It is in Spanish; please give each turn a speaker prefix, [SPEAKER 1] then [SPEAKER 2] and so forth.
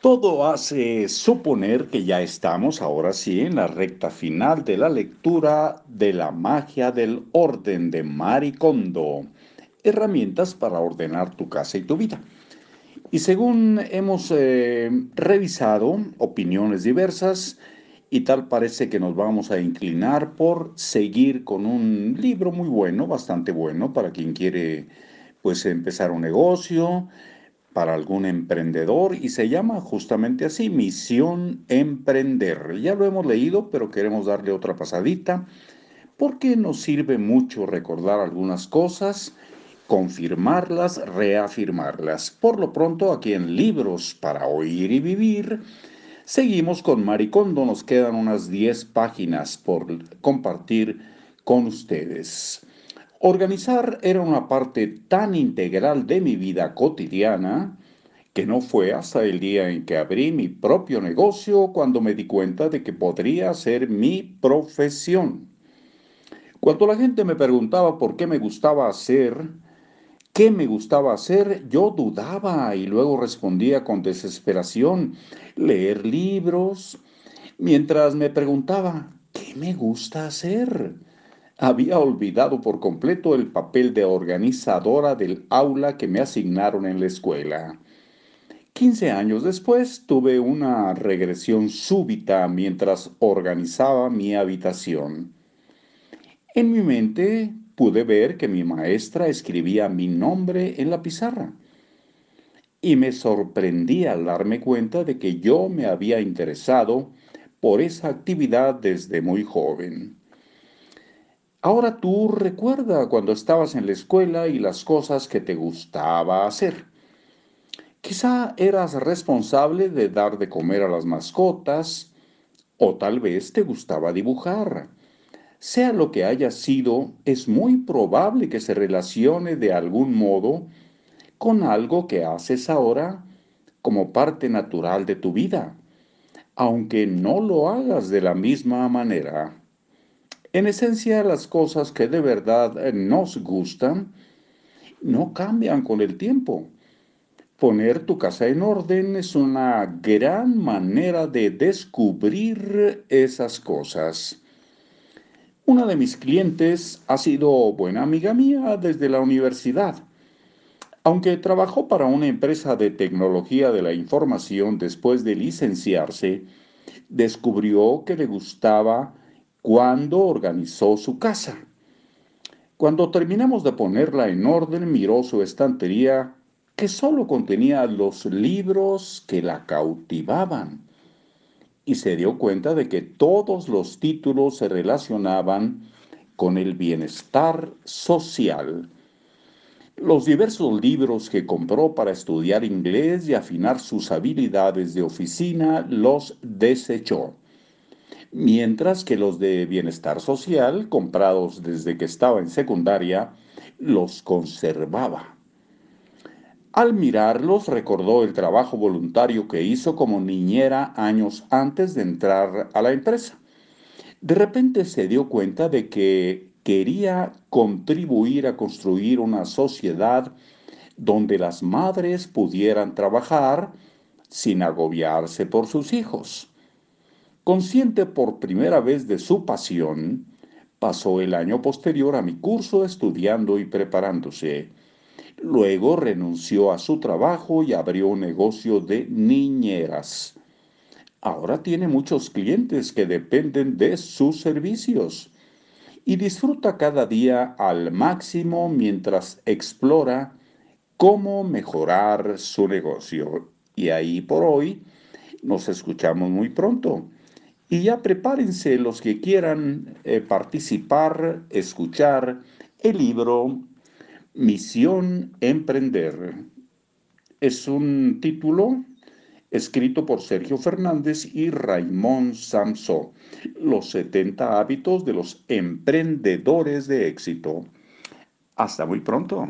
[SPEAKER 1] Todo hace suponer que ya estamos ahora sí en la recta final de la lectura de La magia del orden de Maricondo, herramientas para ordenar tu casa y tu vida. Y según hemos eh, revisado opiniones diversas, y tal parece que nos vamos a inclinar por seguir con un libro muy bueno, bastante bueno para quien quiere pues empezar un negocio, para algún emprendedor y se llama justamente así, Misión Emprender. Ya lo hemos leído, pero queremos darle otra pasadita porque nos sirve mucho recordar algunas cosas, confirmarlas, reafirmarlas. Por lo pronto, aquí en Libros para Oír y Vivir, seguimos con Maricondo. Nos quedan unas 10 páginas por compartir con ustedes. Organizar era una parte tan integral de mi vida cotidiana que no fue hasta el día en que abrí mi propio negocio cuando me di cuenta de que podría ser mi profesión. Cuando la gente me preguntaba por qué me gustaba hacer, qué me gustaba hacer, yo dudaba y luego respondía con desesperación, leer libros, mientras me preguntaba, ¿qué me gusta hacer? Había olvidado por completo el papel de organizadora del aula que me asignaron en la escuela. Quince años después tuve una regresión súbita mientras organizaba mi habitación. En mi mente pude ver que mi maestra escribía mi nombre en la pizarra y me sorprendí al darme cuenta de que yo me había interesado por esa actividad desde muy joven. Ahora tú recuerda cuando estabas en la escuela y las cosas que te gustaba hacer. Quizá eras responsable de dar de comer a las mascotas o tal vez te gustaba dibujar. Sea lo que haya sido, es muy probable que se relacione de algún modo con algo que haces ahora como parte natural de tu vida, aunque no lo hagas de la misma manera. En esencia, las cosas que de verdad eh, nos gustan no cambian con el tiempo. Poner tu casa en orden es una gran manera de descubrir esas cosas. Una de mis clientes ha sido buena amiga mía desde la universidad. Aunque trabajó para una empresa de tecnología de la información después de licenciarse, descubrió que le gustaba cuando organizó su casa. Cuando terminamos de ponerla en orden, miró su estantería que solo contenía los libros que la cautivaban y se dio cuenta de que todos los títulos se relacionaban con el bienestar social. Los diversos libros que compró para estudiar inglés y afinar sus habilidades de oficina los desechó mientras que los de bienestar social, comprados desde que estaba en secundaria, los conservaba. Al mirarlos recordó el trabajo voluntario que hizo como niñera años antes de entrar a la empresa. De repente se dio cuenta de que quería contribuir a construir una sociedad donde las madres pudieran trabajar sin agobiarse por sus hijos. Consciente por primera vez de su pasión, pasó el año posterior a mi curso estudiando y preparándose. Luego renunció a su trabajo y abrió un negocio de niñeras. Ahora tiene muchos clientes que dependen de sus servicios y disfruta cada día al máximo mientras explora cómo mejorar su negocio. Y ahí por hoy nos escuchamos muy pronto. Y ya prepárense los que quieran eh, participar, escuchar el libro Misión Emprender. Es un título escrito por Sergio Fernández y Raymond Samso, Los 70 hábitos de los emprendedores de éxito. Hasta muy pronto.